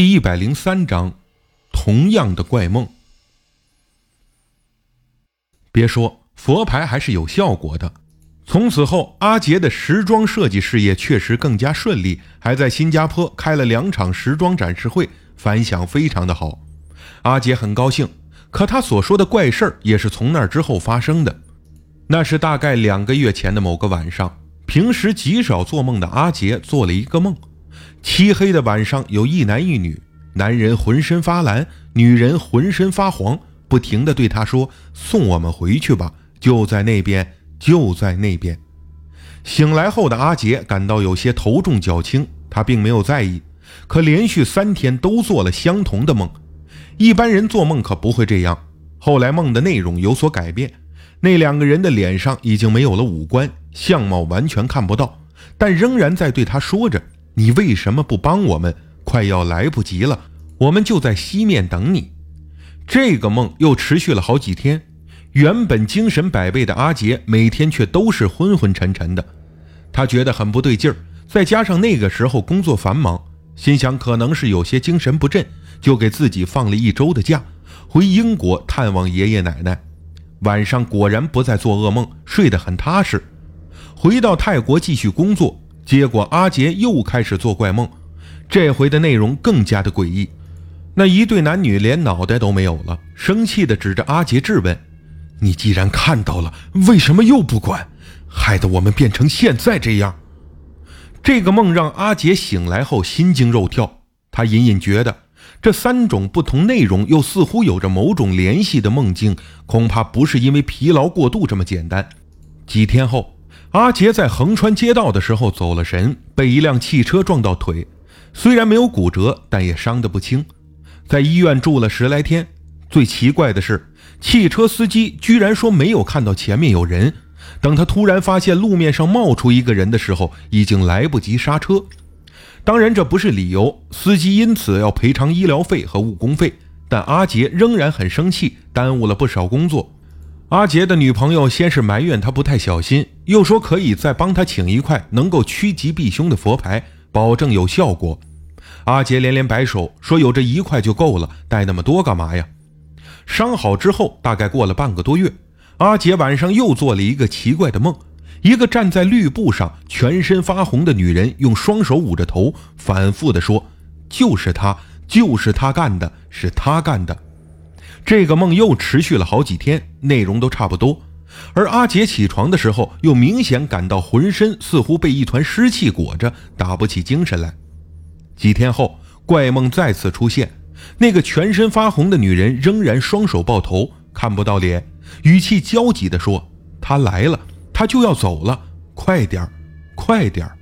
第一百零三章，同样的怪梦。别说佛牌还是有效果的。从此后，阿杰的时装设计事业确实更加顺利，还在新加坡开了两场时装展示会，反响非常的好。阿杰很高兴，可他所说的怪事儿也是从那之后发生的。那是大概两个月前的某个晚上，平时极少做梦的阿杰做了一个梦。漆黑的晚上，有一男一女，男人浑身发蓝，女人浑身发黄，不停地对他说：“送我们回去吧，就在那边，就在那边。”醒来后的阿杰感到有些头重脚轻，他并没有在意。可连续三天都做了相同的梦，一般人做梦可不会这样。后来梦的内容有所改变，那两个人的脸上已经没有了五官，相貌完全看不到，但仍然在对他说着。你为什么不帮我们？快要来不及了，我们就在西面等你。这个梦又持续了好几天，原本精神百倍的阿杰每天却都是昏昏沉沉的。他觉得很不对劲儿，再加上那个时候工作繁忙，心想可能是有些精神不振，就给自己放了一周的假，回英国探望爷爷奶奶。晚上果然不再做噩梦，睡得很踏实。回到泰国继续工作。结果阿杰又开始做怪梦，这回的内容更加的诡异。那一对男女连脑袋都没有了，生气的指着阿杰质问：“你既然看到了，为什么又不管？害得我们变成现在这样。”这个梦让阿杰醒来后心惊肉跳，他隐隐觉得这三种不同内容又似乎有着某种联系的梦境，恐怕不是因为疲劳过度这么简单。几天后。阿杰在横穿街道的时候走了神，被一辆汽车撞到腿，虽然没有骨折，但也伤得不轻。在医院住了十来天。最奇怪的是，汽车司机居然说没有看到前面有人。等他突然发现路面上冒出一个人的时候，已经来不及刹车。当然，这不是理由，司机因此要赔偿医疗费和误工费。但阿杰仍然很生气，耽误了不少工作。阿杰的女朋友先是埋怨他不太小心，又说可以再帮他请一块能够趋吉避凶的佛牌，保证有效果。阿杰连连摆手说：“有这一块就够了，带那么多干嘛呀？”伤好之后，大概过了半个多月，阿杰晚上又做了一个奇怪的梦：一个站在绿布上、全身发红的女人，用双手捂着头，反复地说：“就是他，就是他干的，是他干的。”这个梦又持续了好几天，内容都差不多。而阿杰起床的时候，又明显感到浑身似乎被一团湿气裹着，打不起精神来。几天后，怪梦再次出现，那个全身发红的女人仍然双手抱头，看不到脸，语气焦急地说：“她来了，她就要走了，快点儿，快点儿。”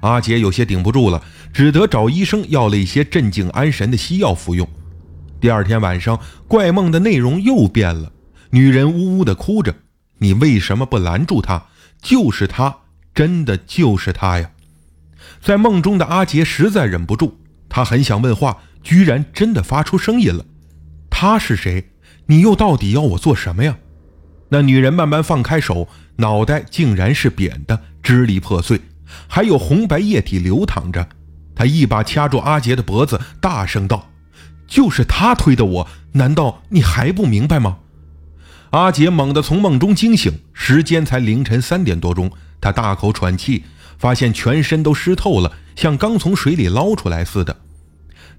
阿杰有些顶不住了，只得找医生要了一些镇静安神的西药服用。第二天晚上，怪梦的内容又变了。女人呜呜地哭着：“你为什么不拦住他？就是他，真的就是他呀！”在梦中的阿杰实在忍不住，他很想问话，居然真的发出声音了：“他是谁？你又到底要我做什么呀？”那女人慢慢放开手，脑袋竟然是扁的，支离破碎，还有红白液体流淌着。她一把掐住阿杰的脖子，大声道。就是他推的我，难道你还不明白吗？阿杰猛地从梦中惊醒，时间才凌晨三点多钟。他大口喘气，发现全身都湿透了，像刚从水里捞出来似的。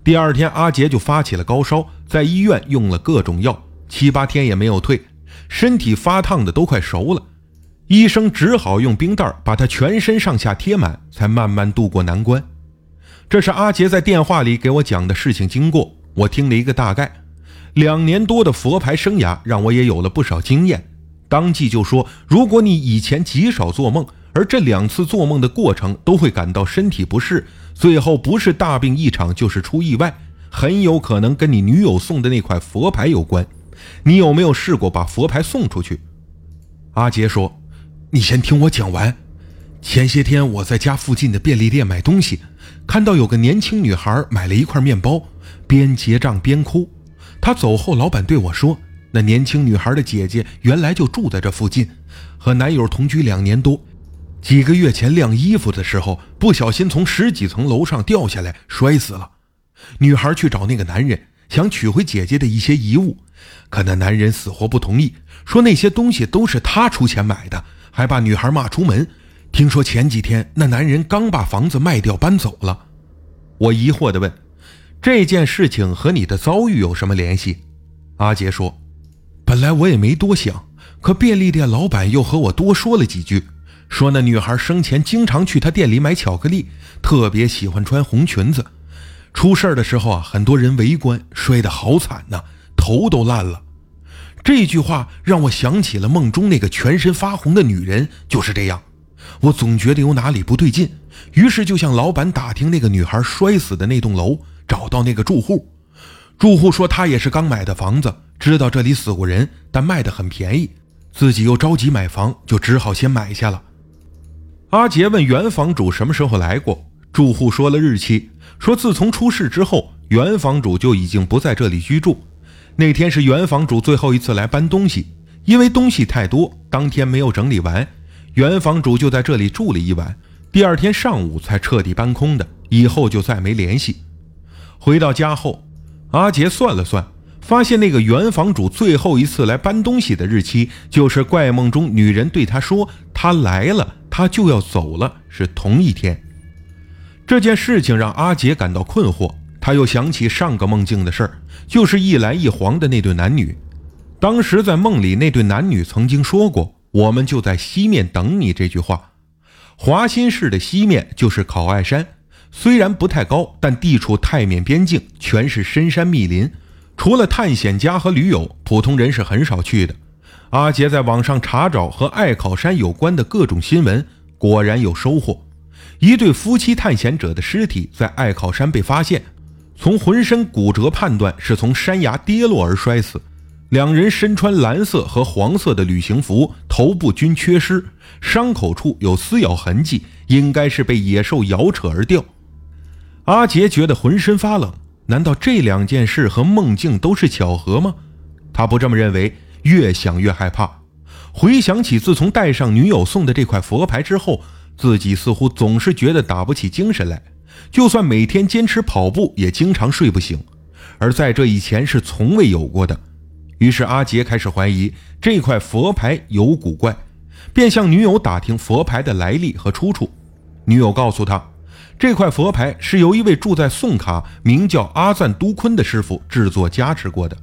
第二天，阿杰就发起了高烧，在医院用了各种药，七八天也没有退，身体发烫的都快熟了。医生只好用冰袋把他全身上下贴满，才慢慢度过难关。这是阿杰在电话里给我讲的事情经过。我听了一个大概，两年多的佛牌生涯让我也有了不少经验，当即就说：如果你以前极少做梦，而这两次做梦的过程都会感到身体不适，最后不是大病一场就是出意外，很有可能跟你女友送的那块佛牌有关。你有没有试过把佛牌送出去？阿杰说：“你先听我讲完。前些天我在家附近的便利店买东西，看到有个年轻女孩买了一块面包。”边结账边哭，她走后，老板对我说：“那年轻女孩的姐姐原来就住在这附近，和男友同居两年多，几个月前晾衣服的时候，不小心从十几层楼上掉下来，摔死了。女孩去找那个男人，想取回姐姐的一些遗物，可那男人死活不同意，说那些东西都是他出钱买的，还把女孩骂出门。听说前几天那男人刚把房子卖掉搬走了。我疑惑地问：“这件事情和你的遭遇有什么联系？”阿杰说：“本来我也没多想，可便利店老板又和我多说了几句。”说那女孩生前经常去他店里买巧克力，特别喜欢穿红裙子。出事的时候啊，很多人围观，摔得好惨呐，头都烂了。这句话让我想起了梦中那个全身发红的女人，就是这样。我总觉得有哪里不对劲，于是就向老板打听那个女孩摔死的那栋楼，找到那个住户。住户说他也是刚买的房子，知道这里死过人，但卖得很便宜，自己又着急买房，就只好先买下了。阿杰问原房主什么时候来过，住户说了日期，说自从出事之后，原房主就已经不在这里居住。那天是原房主最后一次来搬东西，因为东西太多，当天没有整理完，原房主就在这里住了一晚，第二天上午才彻底搬空的，以后就再没联系。回到家后，阿杰算了算。发现那个原房主最后一次来搬东西的日期，就是怪梦中女人对他说：“他来了，他就要走了。”是同一天。这件事情让阿杰感到困惑，他又想起上个梦境的事儿，就是一蓝一黄的那对男女。当时在梦里，那对男女曾经说过：“我们就在西面等你。”这句话。华新市的西面就是考爱山，虽然不太高，但地处泰缅边境，全是深山密林。除了探险家和驴友，普通人是很少去的。阿杰在网上查找和爱考山有关的各种新闻，果然有收获。一对夫妻探险者的尸体在爱考山被发现，从浑身骨折判断是从山崖跌落而摔死。两人身穿蓝色和黄色的旅行服，头部均缺失，伤口处有撕咬痕迹，应该是被野兽咬扯而掉。阿杰觉得浑身发冷。难道这两件事和梦境都是巧合吗？他不这么认为，越想越害怕。回想起自从带上女友送的这块佛牌之后，自己似乎总是觉得打不起精神来，就算每天坚持跑步，也经常睡不醒。而在这以前是从未有过的。于是阿杰开始怀疑这块佛牌有古怪，便向女友打听佛牌的来历和出处。女友告诉他。这块佛牌是由一位住在宋卡、名叫阿赞都坤的师傅制作加持过的。